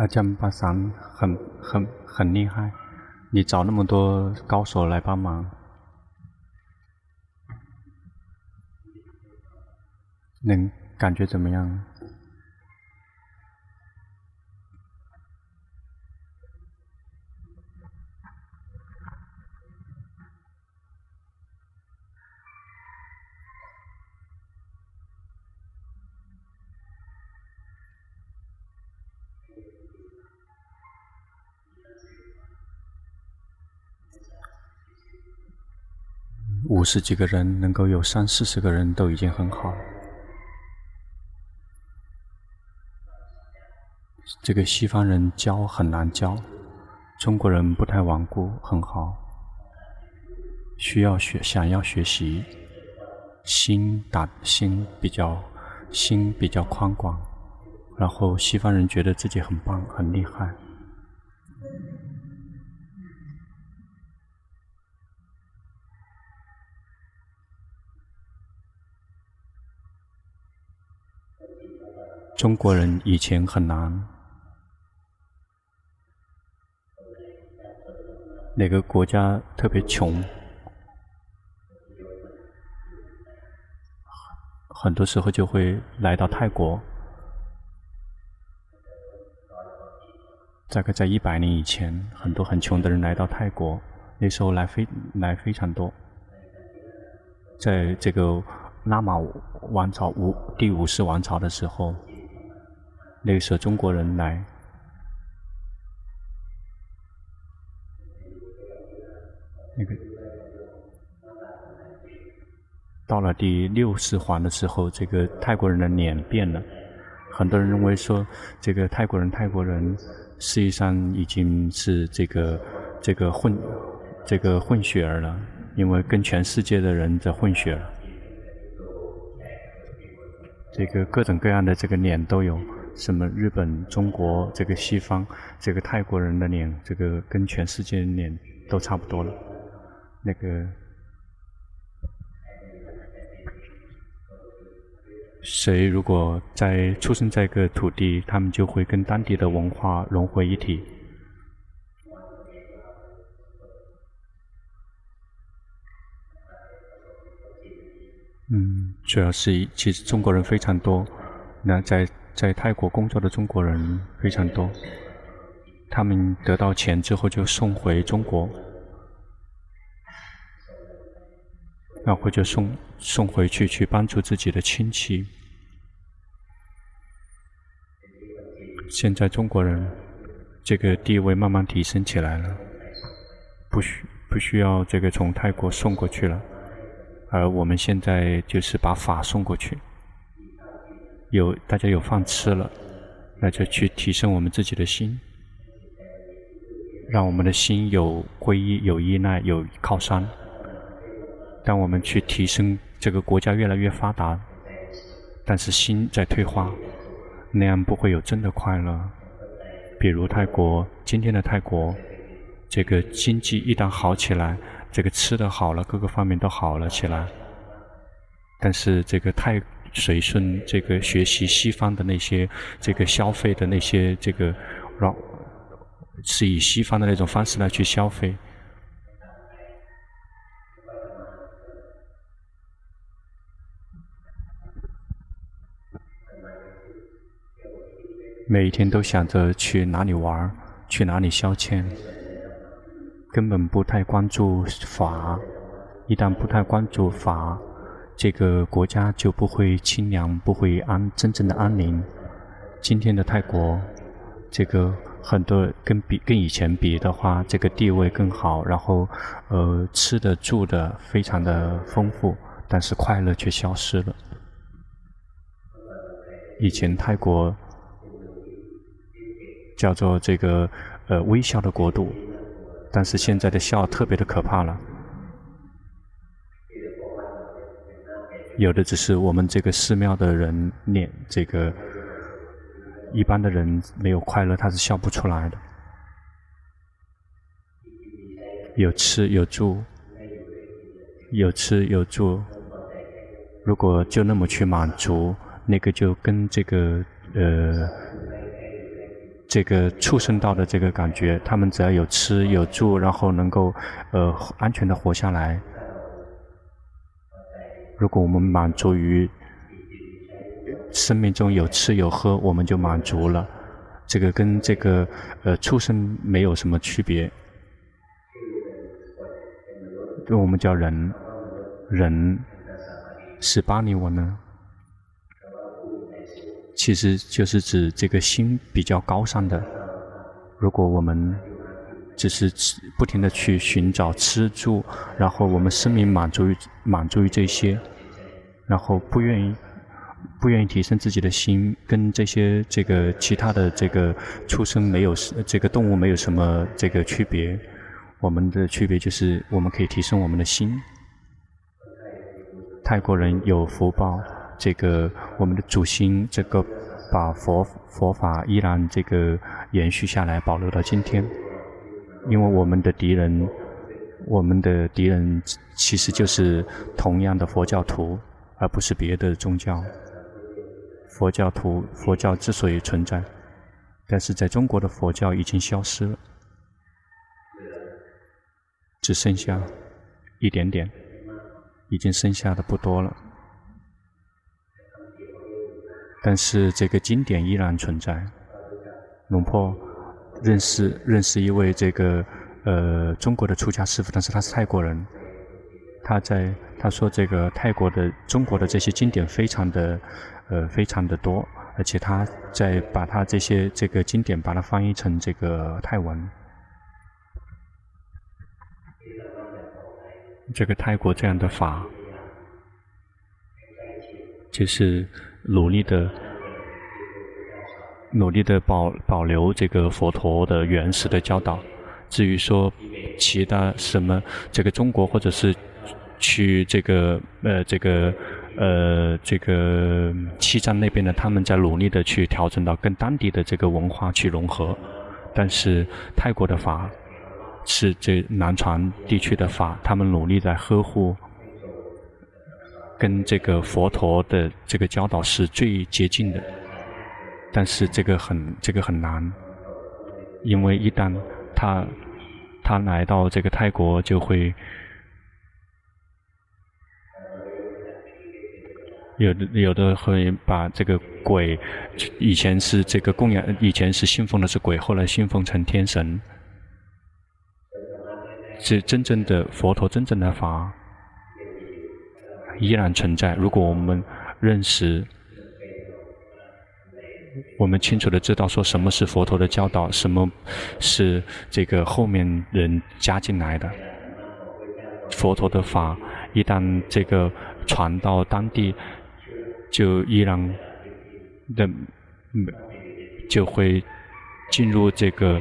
阿江巴桑很很很厉害，你找那么多高手来帮忙，能感觉怎么样？五十几个人能够有三四十个人都已经很好。这个西方人教很难教，中国人不太顽固，很好。需要学，想要学习，心打心比较心比较宽广，然后西方人觉得自己很棒，很厉害。中国人以前很难，哪个国家特别穷，很多时候就会来到泰国。大概在一百年以前，很多很穷的人来到泰国，那时候来非来非常多。在这个拉玛王朝五第五世王朝的时候。那个时候中国人来，那个到了第六十环的时候，这个泰国人的脸变了。很多人认为说，这个泰国人泰国人实际上已经是这个这个混这个混血儿了，因为跟全世界的人在混血了。这个各种各样的这个脸都有。什么日本、中国、这个西方、这个泰国人的脸，这个跟全世界的脸都差不多了。那个谁如果在出生在一个土地，他们就会跟当地的文化融为一体。嗯，主要是其实中国人非常多，那在。在泰国工作的中国人非常多，他们得到钱之后就送回中国，然后就送送回去去帮助自己的亲戚。现在中国人这个地位慢慢提升起来了，不需不需要这个从泰国送过去了，而我们现在就是把法送过去。有大家有饭吃了，那就去提升我们自己的心，让我们的心有皈依、有依赖、有靠山。当我们去提升这个国家越来越发达，但是心在退化，那样不会有真的快乐。比如泰国，今天的泰国，这个经济一旦好起来，这个吃的好了，各个方面都好了起来，但是这个泰。随顺这个学习西方的那些这个消费的那些这个，让是以西方的那种方式来去消费，每一天都想着去哪里玩，去哪里消遣，根本不太关注法。一旦不太关注法，这个国家就不会清凉，不会安真正的安宁。今天的泰国，这个很多跟比跟以前比的话，这个地位更好，然后呃吃的住的非常的丰富，但是快乐却消失了。以前泰国叫做这个呃微笑的国度，但是现在的笑特别的可怕了。有的只是我们这个寺庙的人念这个，一般的人没有快乐，他是笑不出来的。有吃有住，有吃有住，如果就那么去满足，那个就跟这个呃，这个畜生道的这个感觉，他们只要有吃有住，然后能够呃安全的活下来。如果我们满足于生命中有吃有喝，我们就满足了。这个跟这个呃畜生没有什么区别。我们叫人，人是巴利文呢？其实就是指这个心比较高尚的。如果我们只是吃不停地去寻找吃住，然后我们生命满足于满足于这些，然后不愿意不愿意提升自己的心，跟这些这个其他的这个畜生没有这个动物没有什么这个区别。我们的区别就是我们可以提升我们的心。泰国人有福报。这个我们的祖先，这个把佛佛法依然这个延续下来，保留到今天。因为我们的敌人，我们的敌人其实就是同样的佛教徒，而不是别的宗教。佛教徒，佛教之所以存在，但是在中国的佛教已经消失了，只剩下一点点，已经剩下的不多了。但是这个经典依然存在。龙婆认识认识一位这个呃中国的出家师父，但是他是泰国人。他在他说这个泰国的中国的这些经典非常的呃非常的多，而且他在把他这些这个经典把它翻译成这个泰文。这个泰国这样的法，就是。努力的，努力的保保留这个佛陀的原始的教导。至于说其他什么，这个中国或者是去这个呃这个呃这个西藏那边的，他们在努力的去调整到跟当地的这个文化去融合。但是泰国的法是这南传地区的法，他们努力在呵护。跟这个佛陀的这个教导是最接近的，但是这个很这个很难，因为一旦他他来到这个泰国，就会有的有的会把这个鬼，以前是这个供养，以前是信奉的是鬼，后来信奉成天神，是真正的佛陀真正的法。依然存在。如果我们认识，我们清楚的知道说什么是佛陀的教导，什么是这个后面人加进来的。佛陀的法一旦这个传到当地，就依然的就会进入这个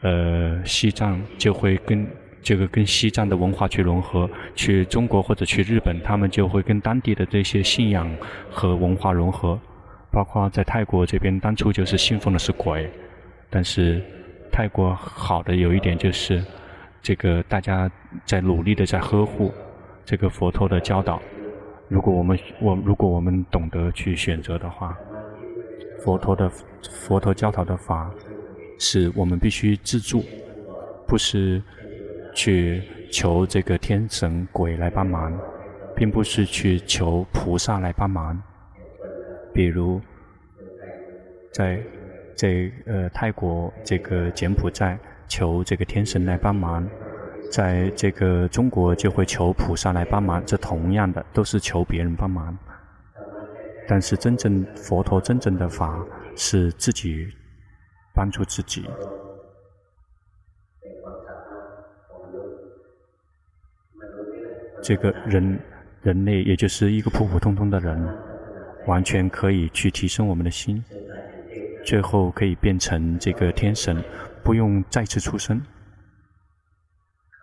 呃西藏，就会跟。这个跟西藏的文化去融合，去中国或者去日本，他们就会跟当地的这些信仰和文化融合。包括在泰国这边，当初就是信奉的是鬼，但是泰国好的有一点就是，这个大家在努力的在呵护这个佛陀的教导。如果我们我如果我们懂得去选择的话，佛陀的佛陀教导的法，是我们必须自助，不是。去求这个天神鬼来帮忙，并不是去求菩萨来帮忙。比如，在在呃泰国这个柬埔寨求这个天神来帮忙，在这个中国就会求菩萨来帮忙，这同样的都是求别人帮忙。但是真正佛陀真正的法是自己帮助自己。这个人，人类也就是一个普普通通的人，完全可以去提升我们的心，最后可以变成这个天神，不用再次出生，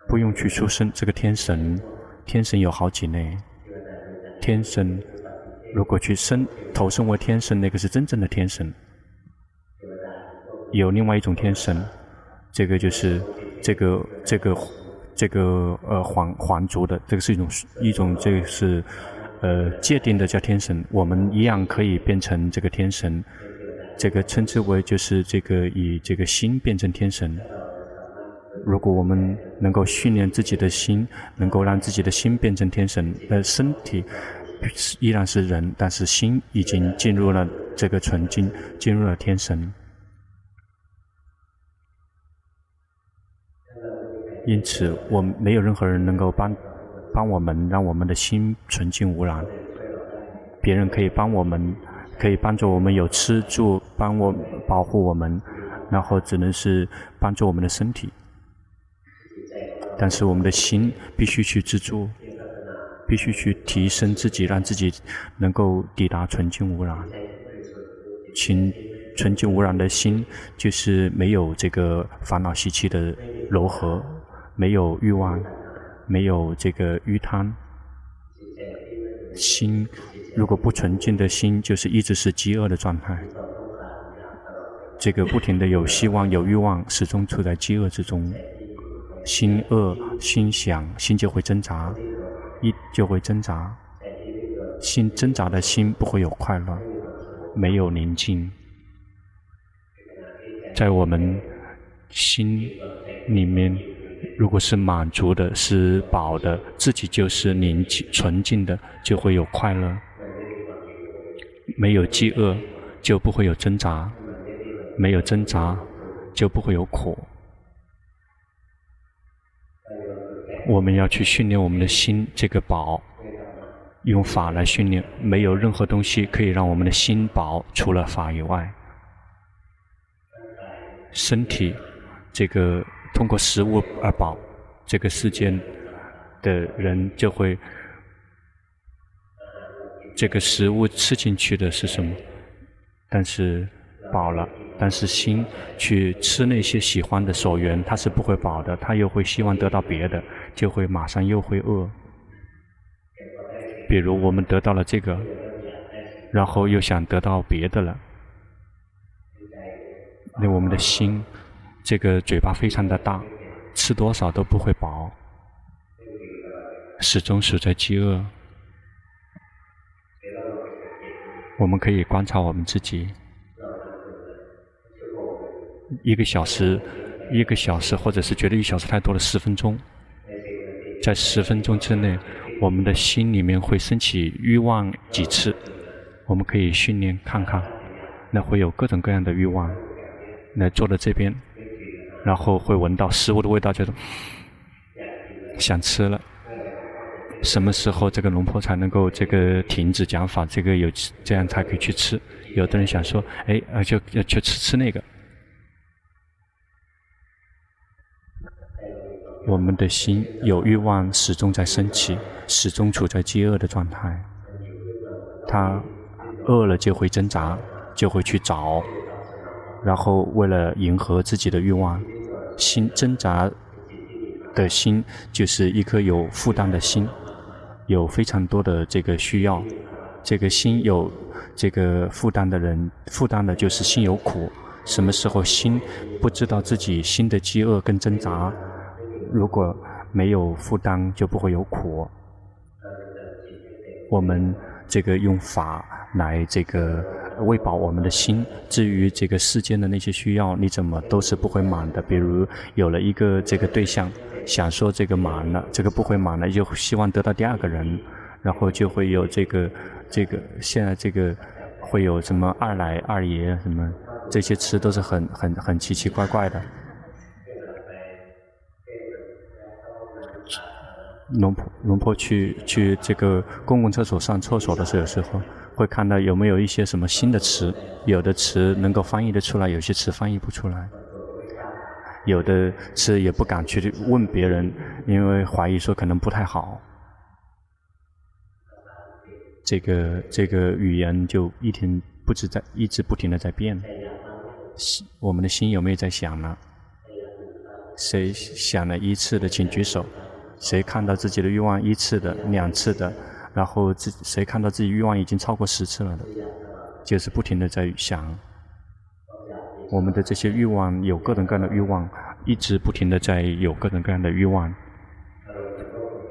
不用去出生。这个天神，天神有好几类，天神如果去生投生为天神，那个是真正的天神。有另外一种天神，这个就是这个这个。这个呃皇皇族的，这个是一种一种这个是呃界定的叫天神，我们一样可以变成这个天神。这个称之为就是这个以这个心变成天神。如果我们能够训练自己的心，能够让自己的心变成天神，呃，身体依然是人，但是心已经进入了这个纯净，进入了天神。因此，我没有任何人能够帮帮我们，让我们的心纯净无染。别人可以帮我们，可以帮助我们有吃住，帮我保护我们，然后只能是帮助我们的身体。但是我们的心必须去自助，必须去提升自己，让自己能够抵达纯净无染。纯纯净无染的心，就是没有这个烦恼习气的柔和。没有欲望，没有这个欲贪，心如果不纯净的心，就是一直是饥饿的状态。这个不停的有希望、有欲望，始终处在饥饿之中。心饿，心想，心就会挣扎，一就会挣扎。心挣扎的心不会有快乐，没有宁静。在我们心里面。如果是满足的，是饱的，自己就是宁静纯净的，就会有快乐；没有饥饿，就不会有挣扎；没有挣扎，就不会有苦。我们要去训练我们的心，这个宝，用法来训练，没有任何东西可以让我们的心宝，除了法以外。身体，这个。通过食物而饱，这个世间的人就会，这个食物吃进去的是什么？但是饱了，但是心去吃那些喜欢的所缘，他是不会饱的，他又会希望得到别的，就会马上又会饿。比如我们得到了这个，然后又想得到别的了，那我们的心。这个嘴巴非常的大，吃多少都不会饱，始终处在饥饿。我们可以观察我们自己，一个小时，一个小时，或者是觉得一小时太多了，十分钟，在十分钟之内，我们的心里面会升起欲望几次？我们可以训练看看，那会有各种各样的欲望。来坐在这边。然后会闻到食物的味道，觉得想吃了。什么时候这个龙婆才能够这个停止讲法？这个有这样才可以去吃。有的人想说，哎，啊，就要去吃吃那个。我们的心有欲望，始终在升起，始终处在饥饿的状态。他饿了就会挣扎，就会去找。然后，为了迎合自己的欲望，心挣扎的心就是一颗有负担的心，有非常多的这个需要。这个心有这个负担的人，负担的就是心有苦。什么时候心不知道自己心的饥饿跟挣扎？如果没有负担，就不会有苦。我们这个用法来这个。喂饱我们的心。至于这个世间的那些需要，你怎么都是不会满的。比如有了一个这个对象，想说这个满了，这个不会满了，就希望得到第二个人，然后就会有这个这个现在这个会有什么二奶二爷什么这些词都是很很很奇奇怪怪的。龙婆龙婆去去这个公共厕所上厕所的时候，时候。会看到有没有一些什么新的词，有的词能够翻译得出来，有些词翻译不出来，有的词也不敢去问别人，因为怀疑说可能不太好。这个这个语言就一天不止在一直不停的在变，我们的心有没有在想呢？谁想了一次的请举手，谁看到自己的欲望一次的、两次的？然后自谁看到自己欲望已经超过十次了的，就是不停的在想，我们的这些欲望有各种各样的欲望，一直不停的在有各种各样的欲望。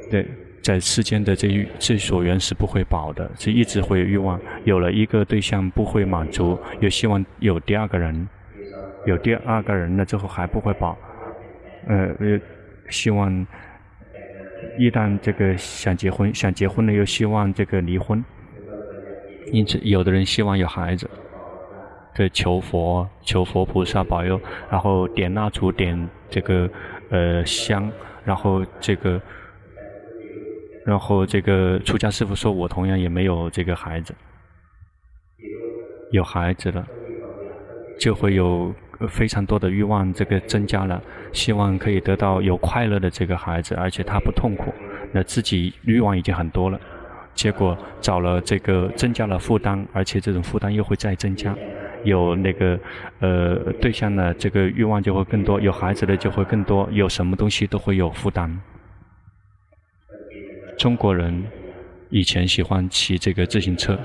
对，在世间的这这所缘是不会饱的，是一直会有欲望。有了一个对象不会满足，又希望有第二个人，有第二个人了之后还不会饱，呃，希望一旦这个想结婚，想结婚了又希望这个离婚。因此，有的人希望有孩子，对，求佛，求佛菩萨保佑，然后点蜡烛，点这个呃香，然后这个。然后这个出家师父说：“我同样也没有这个孩子，有孩子了，就会有非常多的欲望，这个增加了，希望可以得到有快乐的这个孩子，而且他不痛苦。那自己欲望已经很多了，结果找了这个增加了负担，而且这种负担又会再增加。有那个呃对象呢，这个欲望就会更多；有孩子的就会更多，有什么东西都会有负担。”中国人以前喜欢骑这个自行车，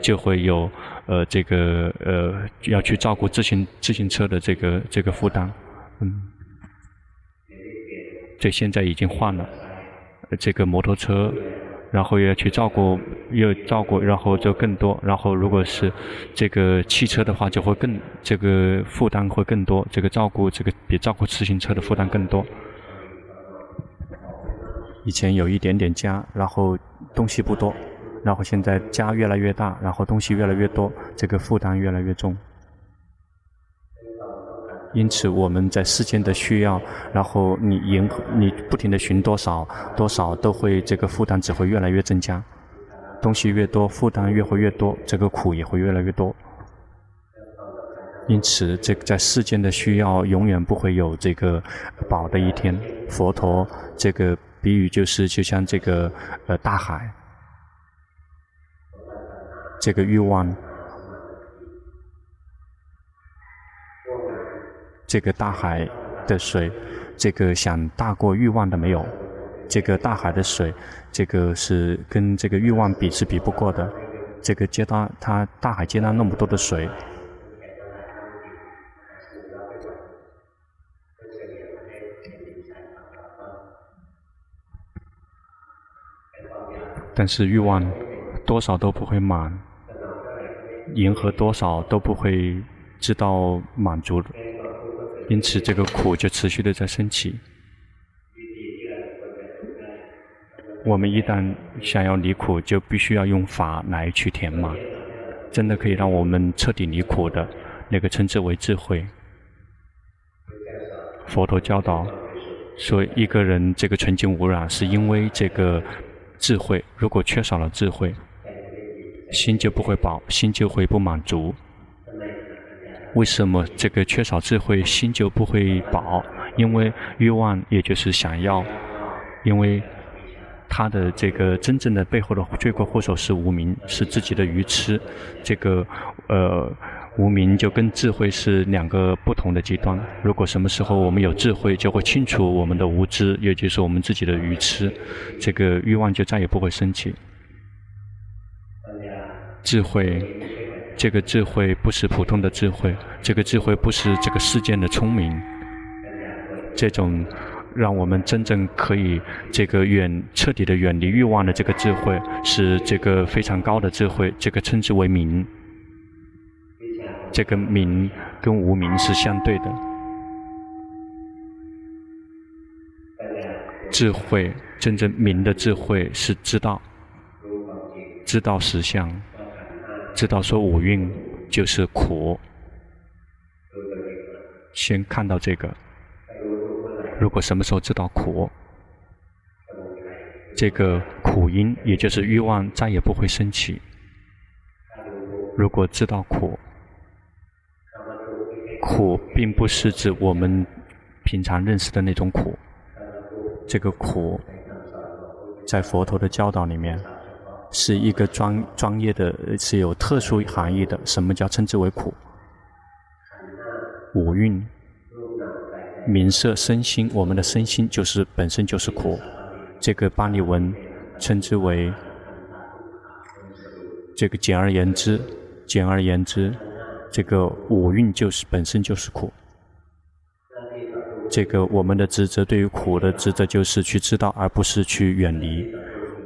就会有呃这个呃要去照顾自行自行车的这个这个负担，嗯，这现在已经换了这个摩托车，然后要去照顾又照顾，然后就更多，然后如果是这个汽车的话，就会更这个负担会更多，这个照顾这个比照顾自行车的负担更多。以前有一点点家，然后东西不多，然后现在家越来越大，然后东西越来越多，这个负担越来越重。因此我们在世间的需要，然后你迎你不停的寻多少多少，都会这个负担只会越来越增加。东西越多，负担越会越多，这个苦也会越来越多。因此，这个在世间的需要永远不会有这个饱的一天。佛陀这个。比喻就是，就像这个呃大海，这个欲望，这个大海的水，这个想大过欲望的没有，这个大海的水，这个是跟这个欲望比是比不过的，这个接纳它大海接纳那么多的水。但是欲望多少都不会满，迎合多少都不会知道满足，因此这个苦就持续的在升起。我们一旦想要离苦，就必须要用法来去填满，真的可以让我们彻底离苦的，那个称之为智慧。佛陀教导说，一个人这个纯净无染，是因为这个。智慧，如果缺少了智慧，心就不会饱，心就会不满足。为什么这个缺少智慧，心就不会饱？因为欲望，也就是想要，因为他的这个真正的背后的罪魁祸首是无明，是自己的愚痴。这个呃。无明就跟智慧是两个不同的极端。如果什么时候我们有智慧，就会清除我们的无知，也就是我们自己的愚痴，这个欲望就再也不会升起。智慧，这个智慧不是普通的智慧，这个智慧不是这个世间的聪明。这种让我们真正可以这个远彻底的远离欲望的这个智慧，是这个非常高的智慧，这个称之为明。这个明跟无明是相对的，智慧真正明的智慧是知道，知道实相，知道说五蕴就是苦。先看到这个，如果什么时候知道苦，这个苦因也就是欲望再也不会升起。如果知道苦。苦并不是指我们平常认识的那种苦，这个苦在佛陀的教导里面是一个专专业的，是有特殊含义的。什么叫称之为苦？五蕴、名色、身心，我们的身心就是本身就是苦。这个巴利文称之为这个简而言之，简而言之。这个五蕴就是本身就是苦，这个我们的职责对于苦的职责就是去知道，而不是去远离。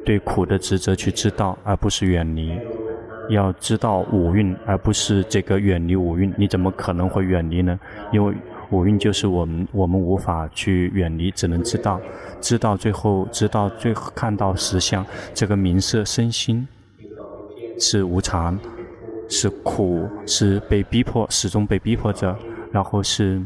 对苦的职责去知道，而不是远离。要知道五蕴，而不是这个远离五蕴。你怎么可能会远离呢？因为五蕴就是我们，我们无法去远离，只能知道，知道最后，知道最后看到实相。这个名色身心是无常，是苦，是被逼迫，始终被逼迫着，然后是。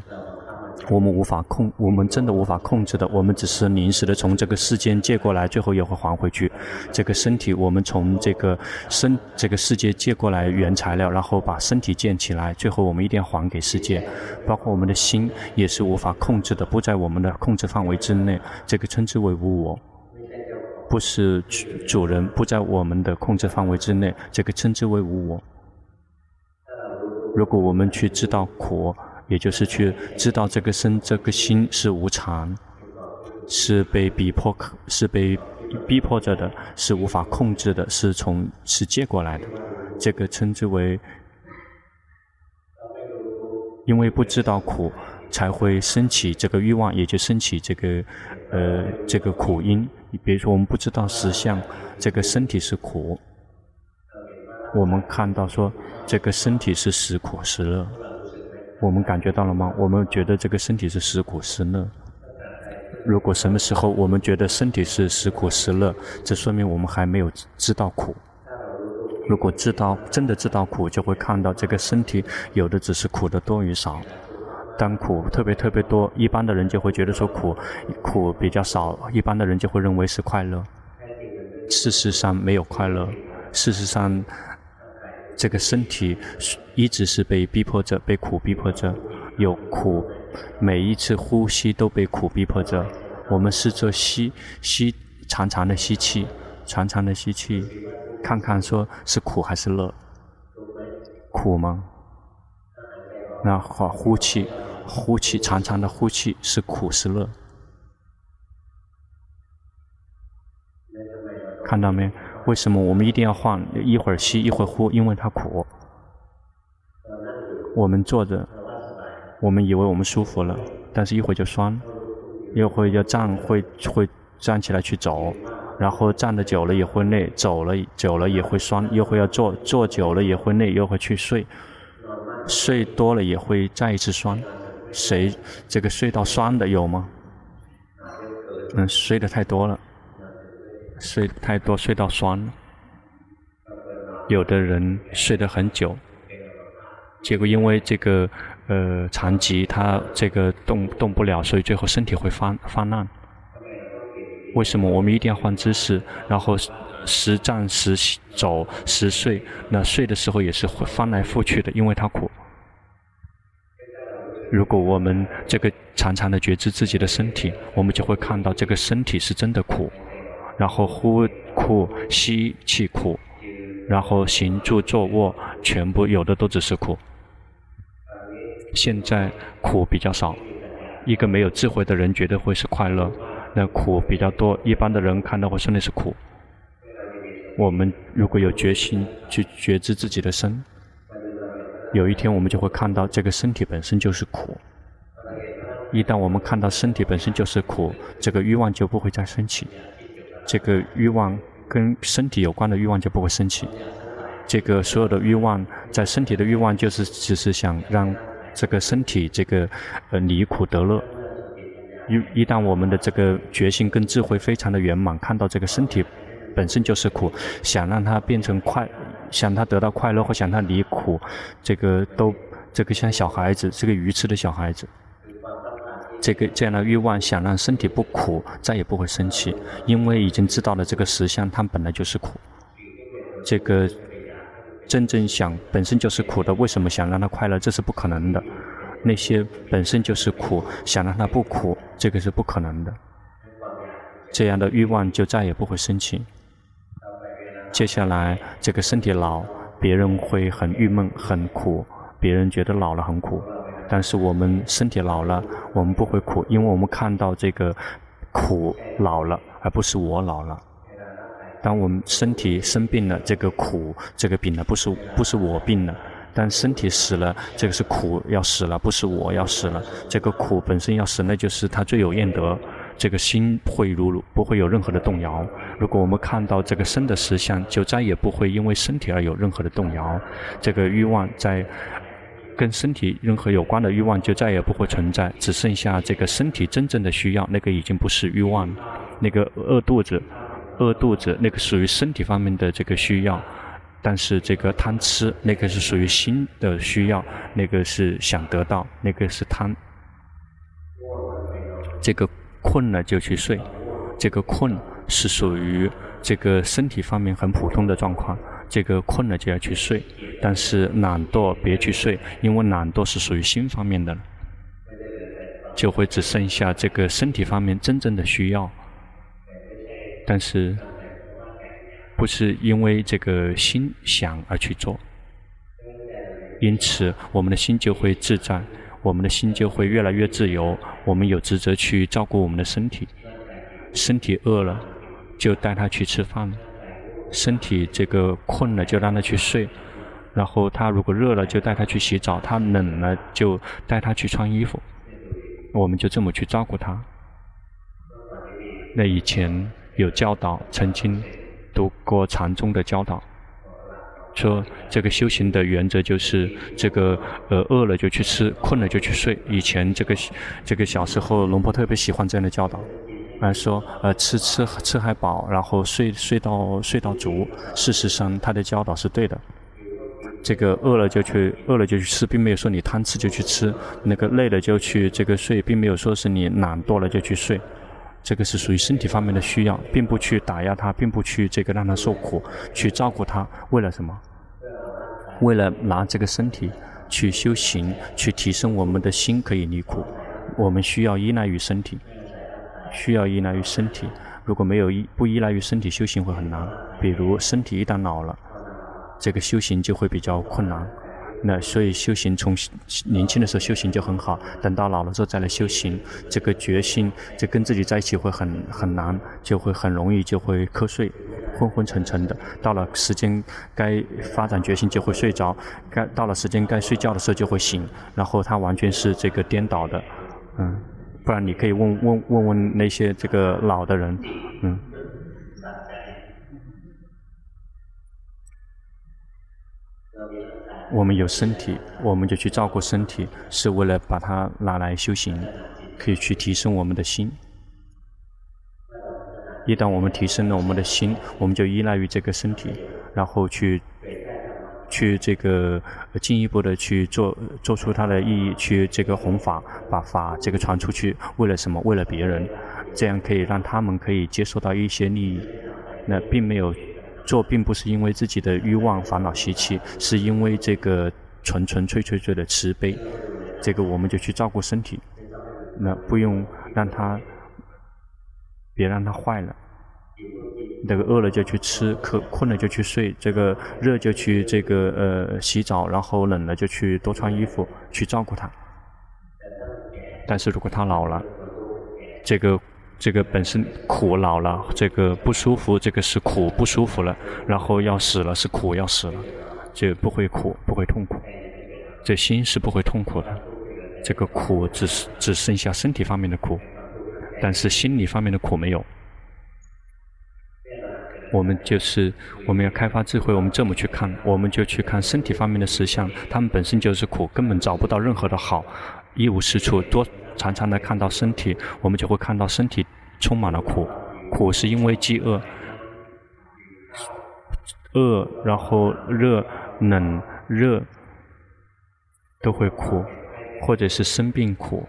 我们无法控，我们真的无法控制的。我们只是临时的从这个世间借过来，最后也会还回去。这个身体，我们从这个身这个世界借过来原材料，然后把身体建起来，最后我们一定要还给世界。包括我们的心也是无法控制的，不在我们的控制范围之内。这个称之为无我，不是主人，不在我们的控制范围之内。这个称之为无我。如果我们去知道苦。也就是去知道这个身、这个心是无常，是被逼迫、是被逼迫着的，是无法控制的，是从是借过来的。这个称之为，因为不知道苦，才会升起这个欲望，也就升起这个呃这个苦因。比如说，我们不知道实相，这个身体是苦，我们看到说这个身体是时苦时乐。我们感觉到了吗？我们觉得这个身体是时苦时乐。如果什么时候我们觉得身体是时苦时乐，这说明我们还没有知道苦。如果知道，真的知道苦，就会看到这个身体有的只是苦的多与少。当苦特别特别多，一般的人就会觉得说苦，苦比较少，一般的人就会认为是快乐。事实上没有快乐，事实上。这个身体一直是被逼迫着，被苦逼迫着，有苦，每一次呼吸都被苦逼迫着。我们试着吸吸，长长的吸气，长长的吸气，看看说是苦还是乐？苦吗？那好，呼气，呼气，长长的呼气是苦是乐？看到没？为什么我们一定要换？一会儿吸一会儿呼，因为它苦。我们坐着，我们以为我们舒服了，但是一会就酸，一会要站会会站起来去走，然后站的久了也会累，走了久了也会酸，一会要坐坐久了也会累，又会去睡，睡多了也会再一次酸。谁这个睡到酸的有吗？嗯，睡得太多了。睡太多，睡到酸了。有的人睡得很久，结果因为这个呃残疾，他这个动动不了，所以最后身体会发发烂。为什么我们一定要换姿势？然后时站时走时睡，那睡的时候也是会翻来覆去的，因为它苦。如果我们这个常常的觉知自己的身体，我们就会看到这个身体是真的苦。然后呼苦吸气苦，然后行住坐卧，全部有的都只是苦。现在苦比较少，一个没有智慧的人觉得会是快乐，那苦比较多，一般的人看到会说那是苦。我们如果有决心去觉知自己的身，有一天我们就会看到这个身体本身就是苦。一旦我们看到身体本身就是苦，这个欲望就不会再升起。这个欲望跟身体有关的欲望就不会升起。这个所有的欲望，在身体的欲望就是只是想让这个身体这个呃离苦得乐。一一旦我们的这个决心跟智慧非常的圆满，看到这个身体本身就是苦，想让它变成快，想它得到快乐或想它离苦，这个都这个像小孩子，是个愚痴的小孩子。这个这样的欲望，想让身体不苦，再也不会生气，因为已经知道了这个实相，它本来就是苦。这个真正想本身就是苦的，为什么想让它快乐？这是不可能的。那些本身就是苦，想让它不苦，这个是不可能的。这样的欲望就再也不会升起。接下来，这个身体老，别人会很郁闷、很苦，别人觉得老了很苦。但是我们身体老了，我们不会苦，因为我们看到这个苦老了，而不是我老了。当我们身体生病了，这个苦这个病呢，不是不是我病了。但身体死了，这个是苦要死了，不是我要死了。这个苦本身要死，那就是他罪有应得。这个心会如不会有任何的动摇。如果我们看到这个生的实相，就再也不会因为身体而有任何的动摇。这个欲望在跟身体任何有关的欲望就再也不会存在，只剩下这个身体真正的需要，那个已经不是欲望，那个饿肚子，饿肚子那个属于身体方面的这个需要。但是这个贪吃，那个是属于心的需要，那个是想得到，那个是贪。这个困了就去睡，这个困是属于这个身体方面很普通的状况。这个困了就要去睡，但是懒惰别去睡，因为懒惰是属于心方面的，就会只剩下这个身体方面真正的需要，但是。不是因为这个心想而去做，因此我们的心就会自在，我们的心就会越来越自由。我们有职责去照顾我们的身体，身体饿了就带他去吃饭，身体这个困了就让他去睡，然后他如果热了就带他去洗澡，他冷了就带他去穿衣服，我们就这么去照顾他。那以前有教导，曾经。读过禅宗的教导，说这个修行的原则就是这个呃饿了就去吃，困了就去睡。以前这个这个小时候龙婆特别喜欢这样的教导，来说呃吃吃吃还饱，然后睡睡到睡到足。事实上他的教导是对的，这个饿了就去饿了就去吃，并没有说你贪吃就去吃；那个累了就去这个睡，并没有说是你懒惰了就去睡。这个是属于身体方面的需要，并不去打压他，并不去这个让他受苦，去照顾他，为了什么？为了拿这个身体去修行，去提升我们的心可以离苦。我们需要依赖于身体，需要依赖于身体。如果没有依不依赖于身体，修行会很难。比如身体一旦老了，这个修行就会比较困难。那所以修行从年轻的时候修行就很好，等到老了之后再来修行，这个决心就跟自己在一起会很很难，就会很容易就会瞌睡，昏昏沉沉的。到了时间该发展决心就会睡着，该到了时间该睡觉的时候就会醒，然后他完全是这个颠倒的，嗯，不然你可以问问问问那些这个老的人，嗯。我们有身体，我们就去照顾身体，是为了把它拿来修行，可以去提升我们的心。一旦我们提升了我们的心，我们就依赖于这个身体，然后去去这个进一步的去做做出它的意义，去这个弘法，把法这个传出去。为了什么？为了别人，这样可以让他们可以接受到一些利益。那并没有。做并不是因为自己的欲望、烦恼、习气，是因为这个纯纯粹粹粹的慈悲。这个我们就去照顾身体，那不用让他，别让他坏了。那个饿了就去吃，渴困了就去睡，这个热就去这个呃洗澡，然后冷了就去多穿衣服，去照顾他。但是如果他老了，这个。这个本身苦老了，这个不舒服，这个是苦不舒服了，然后要死了是苦要死了，就不会苦不会痛苦，这心是不会痛苦的，这个苦只是只剩下身体方面的苦，但是心理方面的苦没有。我们就是我们要开发智慧，我们这么去看，我们就去看身体方面的实相，他们本身就是苦，根本找不到任何的好，一无是处多。常常的看到身体，我们就会看到身体充满了苦，苦是因为饥饿，饿然后热、冷、热都会苦，或者是生病苦，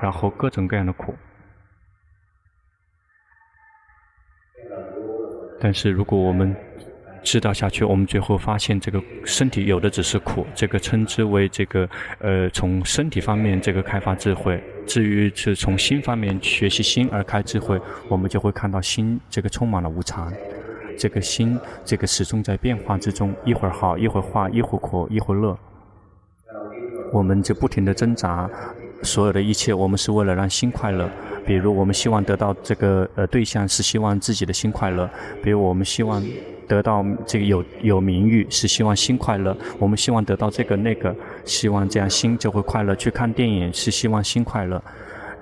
然后各种各样的苦。但是如果我们知道下去，我们最后发现这个身体有的只是苦，这个称之为这个呃从身体方面这个开发智慧。至于是从心方面学习心而开智慧，我们就会看到心这个充满了无常，这个心这个始终在变化之中，一会儿好，一会儿坏，一会儿苦，一会儿乐。我们就不停地挣扎，所有的一切，我们是为了让心快乐。比如我们希望得到这个呃对象，是希望自己的心快乐；比如我们希望。得到这个有有名誉是希望心快乐，我们希望得到这个那个，希望这样心就会快乐。去看电影是希望心快乐，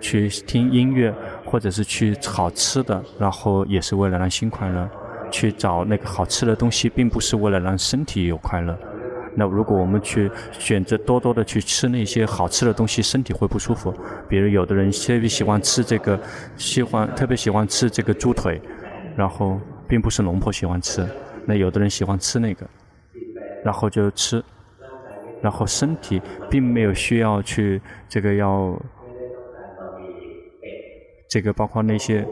去听音乐或者是去好吃的，然后也是为了让心快乐。去找那个好吃的东西，并不是为了让身体有快乐。那如果我们去选择多多的去吃那些好吃的东西，身体会不舒服。比如有的人特别喜欢吃这个，喜欢特别喜欢吃这个猪腿，然后并不是龙婆喜欢吃。那有的人喜欢吃那个，然后就吃，然后身体并没有需要去这个要，这个包括那些。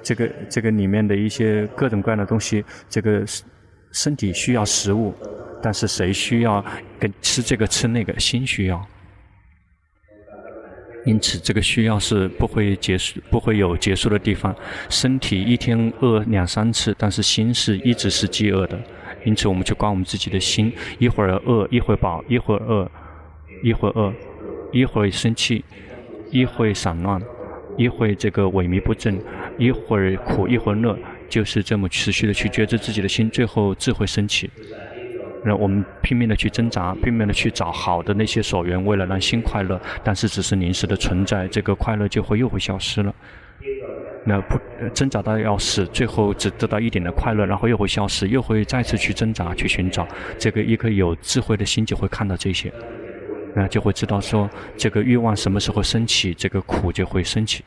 这个这个里面的一些各种各样的东西，这个身体需要食物，但是谁需要跟吃这个吃那个？心需要。因此，这个需要是不会结束，不会有结束的地方。身体一天饿两三次，但是心是一直是饥饿的。因此，我们去观我们自己的心，一会儿饿，一会儿饱，一会儿饿，一会儿饿，一会儿生气，一会儿散乱，一会儿这个萎靡不振。一会儿苦一会儿乐，就是这么持续的去觉知自己的心，最后智慧升起。让我们拼命的去挣扎，拼命的去找好的那些所缘，为了让心快乐，但是只是临时的存在，这个快乐就会又会消失了。那不挣扎到要死，最后只得到一点的快乐，然后又会消失，又会再次去挣扎去寻找。这个一颗有智慧的心就会看到这些，那就会知道说，这个欲望什么时候升起，这个苦就会升起。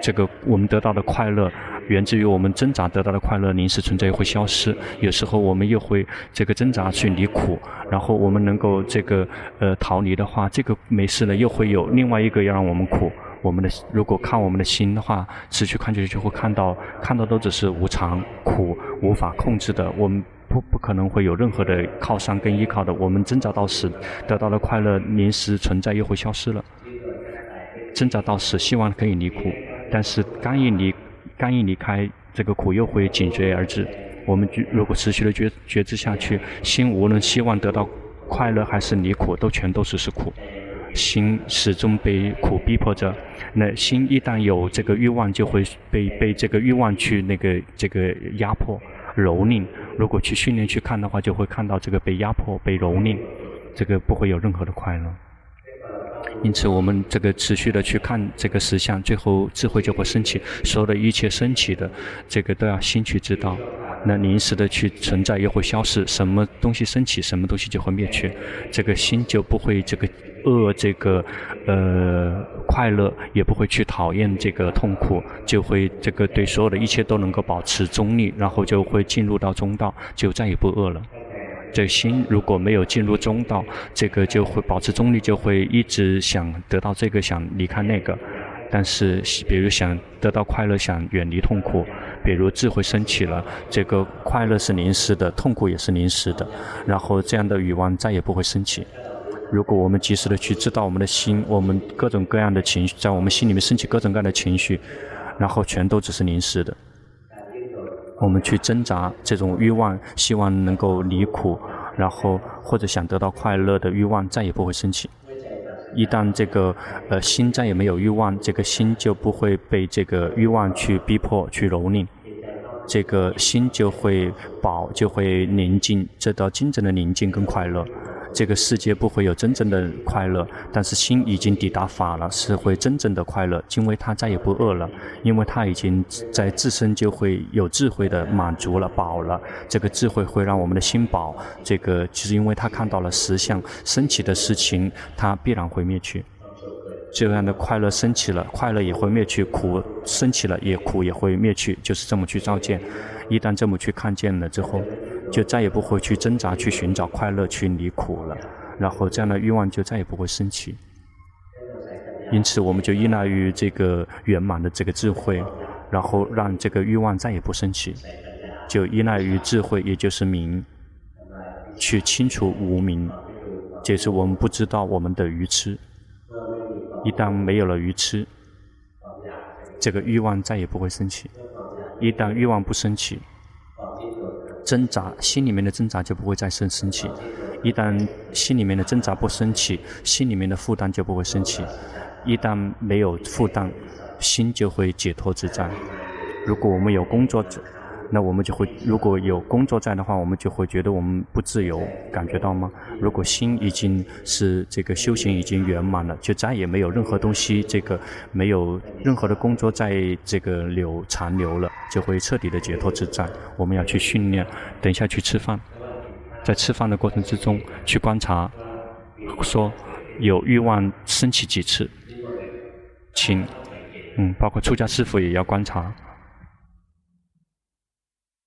这个我们得到的快乐，源自于我们挣扎得到的快乐，临时存在又会消失。有时候我们又会这个挣扎去离苦，然后我们能够这个呃逃离的话，这个没事了，又会有另外一个要让我们苦。我们的如果看我们的心的话，持续看下去就会看到，看到都只是无常、苦、无法控制的。我们不不可能会有任何的靠山跟依靠的。我们挣扎到死，得到的快乐临时存在又会消失了。挣扎到死，希望可以离苦。但是刚一离，刚一离开，这个苦又会紧随而至。我们如果持续的觉觉知下去，心无论希望得到快乐还是离苦，都全都只是苦。心始终被苦逼迫着。那心一旦有这个欲望，就会被被这个欲望去那个这个压迫、蹂躏。如果去训练去看的话，就会看到这个被压迫、被蹂躏，这个不会有任何的快乐。因此，我们这个持续的去看这个实相，最后智慧就会升起。所有的一切升起的，这个都要心去知道。那临时的去存在又会消失，什么东西升起，什么东西就会灭去。这个心就不会这个恶这个呃快乐，也不会去讨厌这个痛苦，就会这个对所有的一切都能够保持中立，然后就会进入到中道，就再也不饿了。这心如果没有进入中道，这个就会保持中立，就会一直想得到这个，想离开那个。但是，比如想得到快乐，想远离痛苦，比如智慧升起了，这个快乐是临时的，痛苦也是临时的，然后这样的欲望再也不会升起。如果我们及时的去知道我们的心，我们各种各样的情绪，在我们心里面升起各种各样的情绪，然后全都只是临时的。我们去挣扎这种欲望，希望能够离苦，然后或者想得到快乐的欲望再也不会升起。一旦这个呃心再也没有欲望，这个心就不会被这个欲望去逼迫、去蹂躏，这个心就会饱，就会宁静，这到精神的宁静跟快乐。这个世界不会有真正的快乐，但是心已经抵达法了，是会真正的快乐，因为他再也不饿了，因为他已经在自身就会有智慧的满足了，饱了。这个智慧会让我们的心饱，这个其实因为他看到了实相升起的事情，他必然会灭去。这样的快乐升起了，快乐也会灭去；苦升起了，也苦也会灭去，就是这么去照见。一旦这么去看见了之后，就再也不会去挣扎、去寻找快乐、去离苦了。然后这样的欲望就再也不会升起。因此，我们就依赖于这个圆满的这个智慧，然后让这个欲望再也不升起。就依赖于智慧，也就是明，去清除无明，就是我们不知道我们的愚痴。一旦没有了愚痴，这个欲望再也不会升起。一旦欲望不升起，挣扎心里面的挣扎就不会再生升起。一旦心里面的挣扎不升起，心里面的负担就不会升起。一旦没有负担，心就会解脱自在。如果我们有工作，那我们就会，如果有工作在的话，我们就会觉得我们不自由，感觉到吗？如果心已经是这个修行已经圆满了，就再也没有任何东西，这个没有任何的工作在这个留残留了，就会彻底的解脱自在。我们要去训练，等一下去吃饭，在吃饭的过程之中去观察，说有欲望升起几次，请，嗯，包括出家师父也要观察。